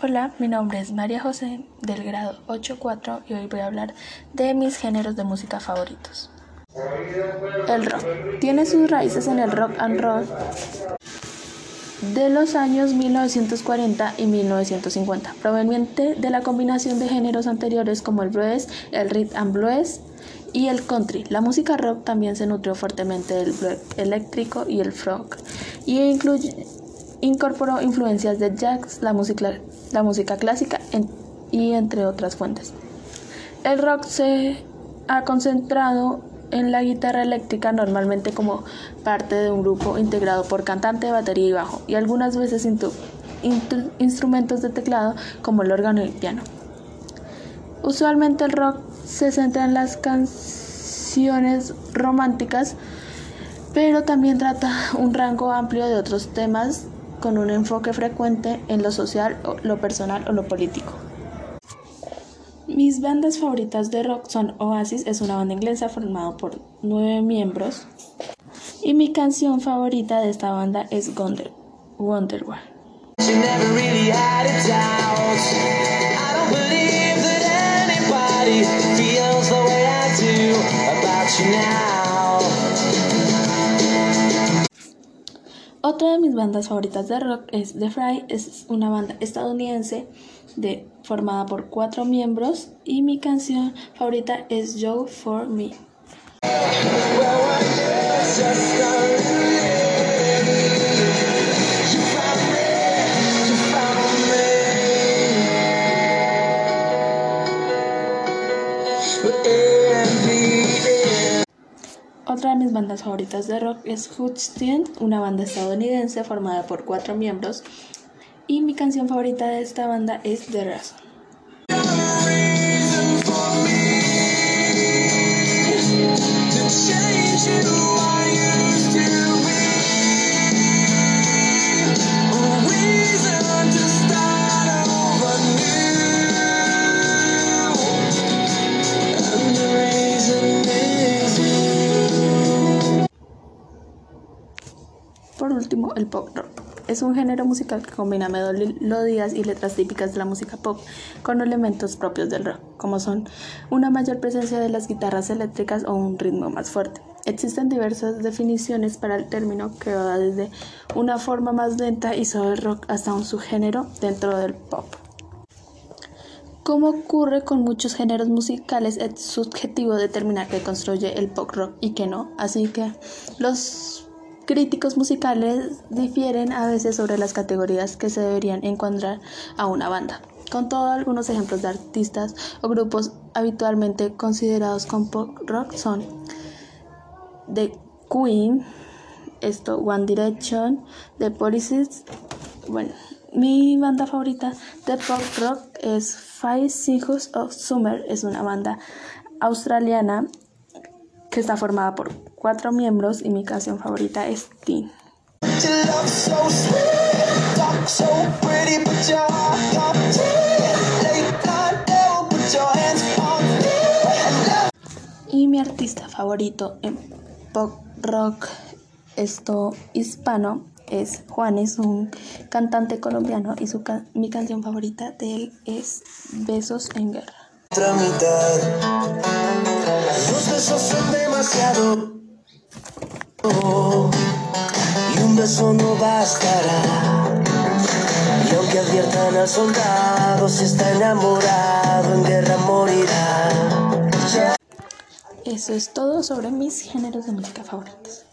Hola, mi nombre es María José del grado 8.4 y hoy voy a hablar de mis géneros de música favoritos. El rock tiene sus raíces en el rock and roll de los años 1940 y 1950, proveniente de la combinación de géneros anteriores como el blues, el rhythm and blues y el country. La música rock también se nutrió fuertemente del blues eléctrico y el folk y Incorporó influencias de jazz, la música, la música clásica y entre otras fuentes. El rock se ha concentrado en la guitarra eléctrica normalmente como parte de un grupo integrado por cantante, batería y bajo, y algunas veces instrumentos de teclado como el órgano y el piano. Usualmente el rock se centra en las canciones románticas, pero también trata un rango amplio de otros temas con un enfoque frecuente en lo social, lo personal o lo político. Mis bandas favoritas de rock son Oasis, es una banda inglesa formada por nueve miembros, y mi canción favorita de esta banda es Wonder, Wonderwall. Otra de mis bandas favoritas de rock es The Fry, es una banda estadounidense de, formada por cuatro miembros. Y mi canción favorita es Joe for Me. Otra de mis bandas favoritas de rock es Hootstein, una banda estadounidense formada por cuatro miembros. Y mi canción favorita de esta banda es The Reason. El pop rock. Es un género musical que combina melodías y letras típicas de la música pop con elementos propios del rock, como son una mayor presencia de las guitarras eléctricas o un ritmo más fuerte. Existen diversas definiciones para el término que va desde una forma más lenta y suave rock hasta un subgénero dentro del pop. Como ocurre con muchos géneros musicales, es subjetivo determinar qué construye el pop rock y qué no, así que los críticos musicales difieren a veces sobre las categorías que se deberían encuadrar a una banda. Con todos algunos ejemplos de artistas o grupos habitualmente considerados con pop rock son The Queen, esto One Direction, The Police. Bueno, mi banda favorita de pop rock es Five Seconds of Summer, es una banda australiana que está formada por cuatro miembros y mi canción favorita es Teen. Y mi artista favorito en pop rock esto hispano es Juanes, un cantante colombiano y su mi canción favorita de él es Besos en Guerra. Los besos son demasiado y un beso no bastará. Y aunque adviertan al soldado, si está enamorado, en guerra morirá. Eso es todo sobre mis géneros de música favoritos.